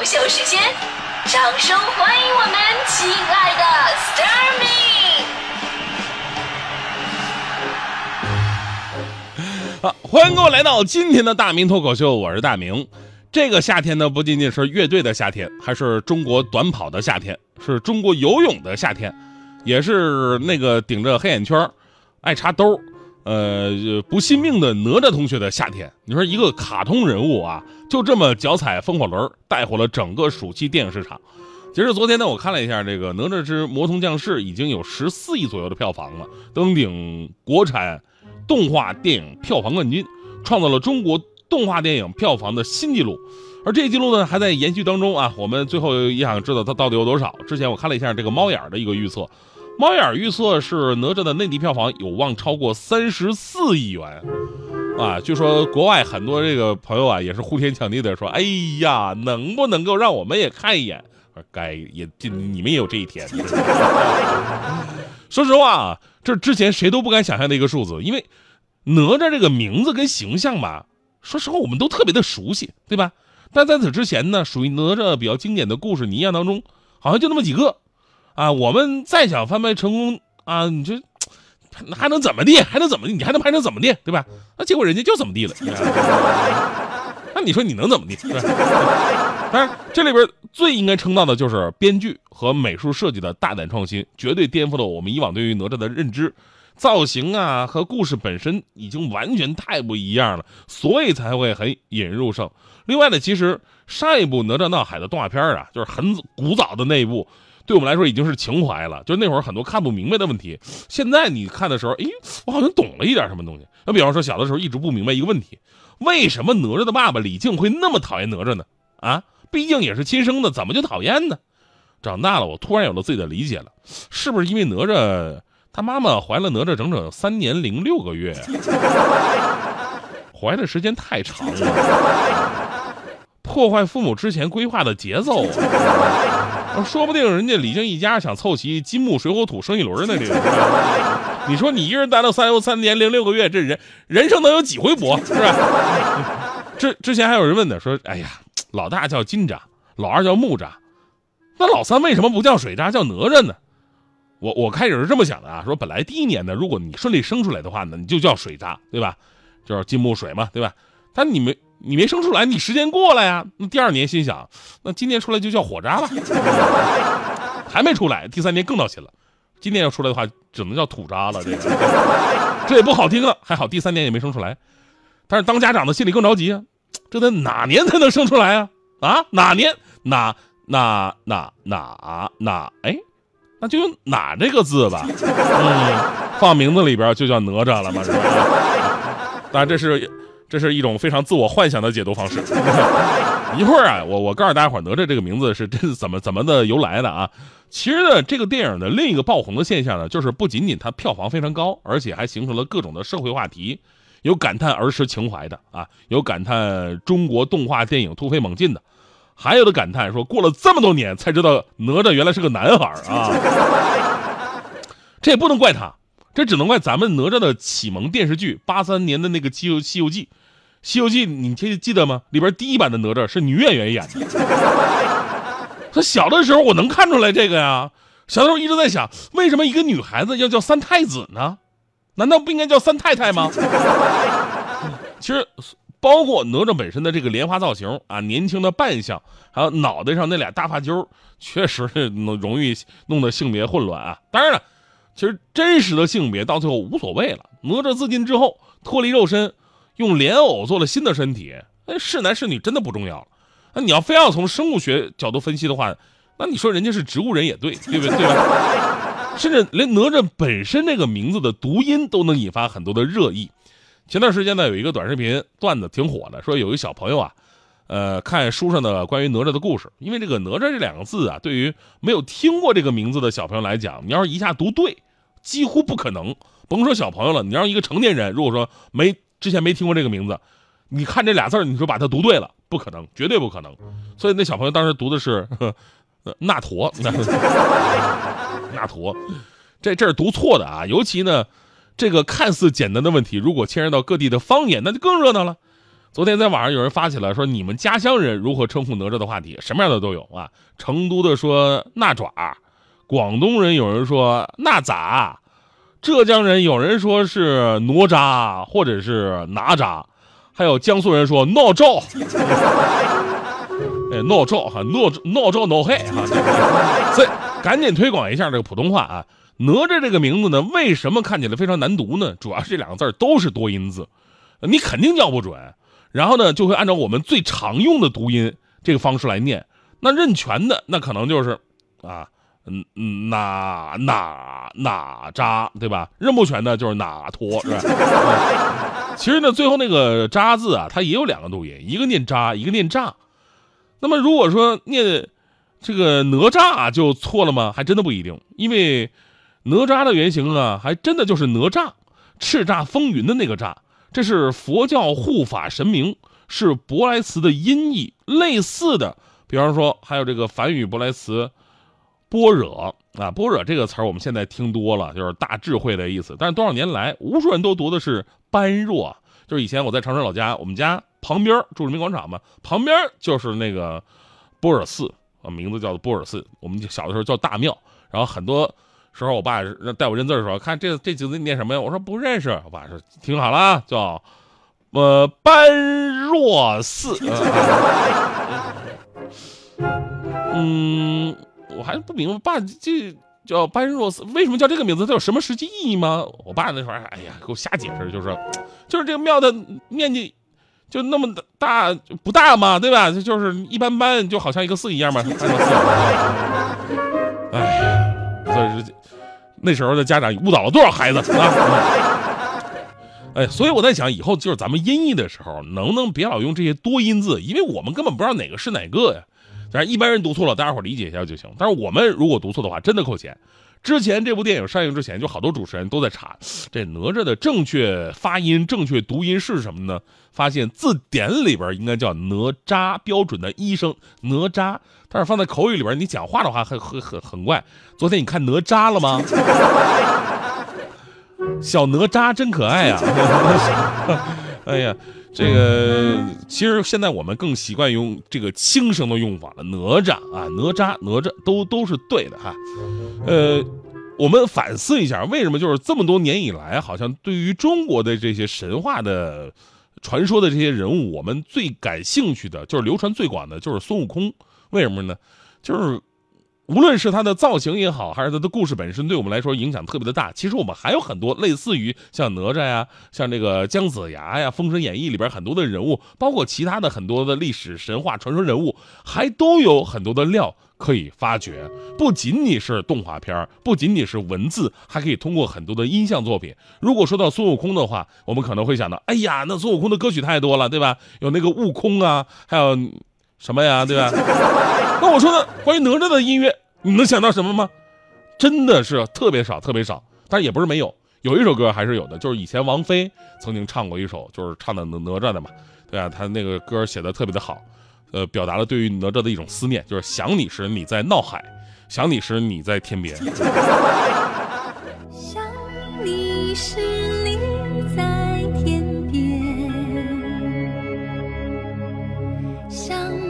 搞笑时间，掌声欢迎我们亲爱的 s t a r m y 好，欢迎各位来到今天的大明脱口秀，我是大明。这个夏天呢，不仅仅是乐队的夏天，还是中国短跑的夏天，是中国游泳的夏天，也是那个顶着黑眼圈、爱插兜、呃不信命的哪吒同学的夏天。你说一个卡通人物啊，就这么脚踩风火轮，带火了整个暑期电影市场。截至昨天呢，我看了一下这个《哪吒之魔童降世》已经有十四亿左右的票房了，登顶国产动画电影票房冠军，创造了中国动画电影票房的新纪录。而这一记录呢，还在延续当中啊。我们最后也想知道它到底有多少。之前我看了一下这个猫眼的一个预测，猫眼预测是哪吒的内地票房有望超过三十四亿元。啊，据说国外很多这个朋友啊，也是呼天抢地的说：“哎呀，能不能够让我们也看一眼？”该也，你们也有这一天。说实话啊，这之前谁都不敢想象的一个数字，因为哪吒这个名字跟形象吧，说实话我们都特别的熟悉，对吧？但在此之前呢，属于哪吒比较经典的故事，你印象当中好像就那么几个啊。我们再想翻拍成功啊，你这还能怎么地？还能怎么地？你还能拍成怎么地？对吧？那结果人家就怎么地了。那你说你能怎么地？当然，这里边最应该称道的就是编剧和美术设计的大胆创新，绝对颠覆了我们以往对于哪吒的认知。造型啊和故事本身已经完全太不一样了，所以才会很引人入胜。另外呢，其实上一部《哪吒闹海》的动画片啊，就是很古早的那一部，对我们来说已经是情怀了。就是那会儿很多看不明白的问题，现在你看的时候，哎，我好像懂了一点什么东西。那比方说，小的时候一直不明白一个问题：为什么哪吒的爸爸李靖会那么讨厌哪吒呢？啊，毕竟也是亲生的，怎么就讨厌呢？长大了，我突然有了自己的理解了，是不是因为哪吒？他妈妈怀了哪吒整整三年零六个月，怀的时间太长了，破坏父母之前规划的节奏！说不定人家李靖一家想凑齐金木水火土生一轮呢，这个。你说你一个人待了三三年零六个月，这人人生能有几回搏，是吧？之之前还有人问呢，说，哎呀，老大叫金吒，老二叫木吒，那老三为什么不叫水吒，叫哪吒呢？我我开始是这么想的啊，说本来第一年呢，如果你顺利生出来的话呢，你就叫水吒，对吧？就是金木水嘛，对吧？但你没你没生出来，你时间过了呀。那第二年心想，那今年出来就叫火渣吧。还没出来，第三年更闹心了。今年要出来的话，只能叫土渣了。这个这也不好听啊。还好第三年也没生出来，但是当家长的心里更着急啊。这得哪年才能生出来啊？啊，哪年？哪哪哪哪哪？哎。那就用“哪”这个字吧，嗯，放名字里边就叫哪吒了嘛，是吧？当然，这是这是一种非常自我幻想的解读方式。一会儿啊，我我告诉大家伙，哪吒这个名字是真怎么怎么的由来的啊？其实呢，这个电影的另一个爆红的现象呢，就是不仅仅它票房非常高，而且还形成了各种的社会话题，有感叹儿时情怀的啊，有感叹中国动画电影突飞猛进的。还有的感叹说，过了这么多年才知道哪吒原来是个男孩啊！这也不能怪他，这只能怪咱们哪吒的启蒙电视剧八三年的那个《西游西游记》。《西游记》你记记得吗？里边第一版的哪吒是女演员演的。他小的时候我能看出来这个呀，小的时候一直在想，为什么一个女孩子要叫三太子呢？难道不应该叫三太太吗？其实。包括哪吒本身的这个莲花造型啊，年轻的扮相，还有脑袋上那俩大发揪，确实能容易弄得性别混乱啊。当然了，其实真实的性别到最后无所谓了。哪吒自尽之后脱离肉身，用莲藕做了新的身体，哎，是男是女真的不重要了。那你要非要从生物学角度分析的话，那你说人家是植物人也对，对不对？对吧？甚至连哪吒本身这个名字的读音都能引发很多的热议。前段时间呢，有一个短视频段子挺火的，说有一小朋友啊，呃，看书上的关于哪吒的故事，因为这个哪吒这两个字啊，对于没有听过这个名字的小朋友来讲，你要是一下读对，几乎不可能。甭说小朋友了，你让一个成年人，如果说没之前没听过这个名字，你看这俩字你说把它读对了，不可能，绝对不可能。所以那小朋友当时读的是 那陀，那陀，这这是读错的啊，尤其呢。这个看似简单的问题，如果牵涉到各地的方言，那就更热闹了。昨天在网上有人发起了说你们家乡人如何称呼哪吒的话题，什么样的都有啊。成都的说那爪，广东人有人说那咋，浙江人有人说是哪吒或者是哪吒，还有江苏人说闹赵。哎，闹赵哈，闹闹赵闹害哈，所以赶紧推广一下这个普通话啊。哪吒这个名字呢，为什么看起来非常难读呢？主要是这两个字都是多音字，你肯定叫不准。然后呢，就会按照我们最常用的读音这个方式来念。那认全的，那可能就是啊，嗯，哪哪哪吒，对吧？认不全的就是哪托，是吧？其实呢，最后那个渣字啊，它也有两个读音，一个念渣，一个念炸。那么如果说念这个哪吒就错了吗？还真的不一定，因为哪吒的原型啊，还真的就是哪吒，叱咤风云的那个吒。这是佛教护法神明，是舶来词的音译。类似的，比方说还有这个梵语舶来词“般若”啊，“般若”这个词儿我们现在听多了，就是大智慧的意思。但是多少年来，无数人都读的是“般若”，就是以前我在长春老家，我们家旁边住人民广场嘛，旁边就是那个波尔寺啊，名字叫做波尔寺。我们小的时候叫大庙，然后很多。时候，我爸带我认字的时候，看这这几个字念什么呀？我说不认识。我爸说听好了，叫呃般若寺。嗯，我还不明白，爸这叫般若寺，为什么叫这个名字？它有什么实际意义吗？我爸那时候，哎呀，给我瞎解释，就是 就是这个庙的面积就那么大，不大嘛，对吧？就是一般般，就好像一个寺一样嘛。哎，这是。那时候的家长误导了多少孩子啊！哎，所以我在想，以后就是咱们音译的时候，能不能别老用这些多音字？因为我们根本不知道哪个是哪个呀。但是一般人读错了，大家伙理解一下就行。但是我们如果读错的话，真的扣钱。之前这部电影上映之前，就好多主持人都在查这哪吒的正确发音、正确读音是什么呢？发现字典里边应该叫哪吒，标准的一声哪吒。但是放在口语里边，你讲话的话很很很很怪。昨天你看哪吒了吗？小哪吒真可爱啊！哎呀，这个其实现在我们更习惯用这个轻声的用法了，哪吒啊，哪吒，哪吒都都是对的哈。呃，我们反思一下，为什么就是这么多年以来，好像对于中国的这些神话的传说的这些人物，我们最感兴趣的就是流传最广的就是孙悟空。为什么呢？就是无论是他的造型也好，还是他的故事本身，对我们来说影响特别的大。其实我们还有很多类似于像哪吒呀，像这个姜子牙呀，《封神演义》里边很多的人物，包括其他的很多的历史神话传说人物，还都有很多的料可以发掘。不仅仅是动画片，不仅仅是文字，还可以通过很多的音像作品。如果说到孙悟空的话，我们可能会想到，哎呀，那孙悟空的歌曲太多了，对吧？有那个悟空啊，还有。什么呀，对吧？那我说呢，关于哪吒的音乐，你能想到什么吗？真的是特别少，特别少。但是也不是没有，有一首歌还是有的，就是以前王菲曾经唱过一首，就是唱的哪哪吒的嘛，对啊？他那个歌写的特别的好，呃，表达了对于哪吒的一种思念，就是想你时你在闹海，想你时你在天边。想你时你在天边。想。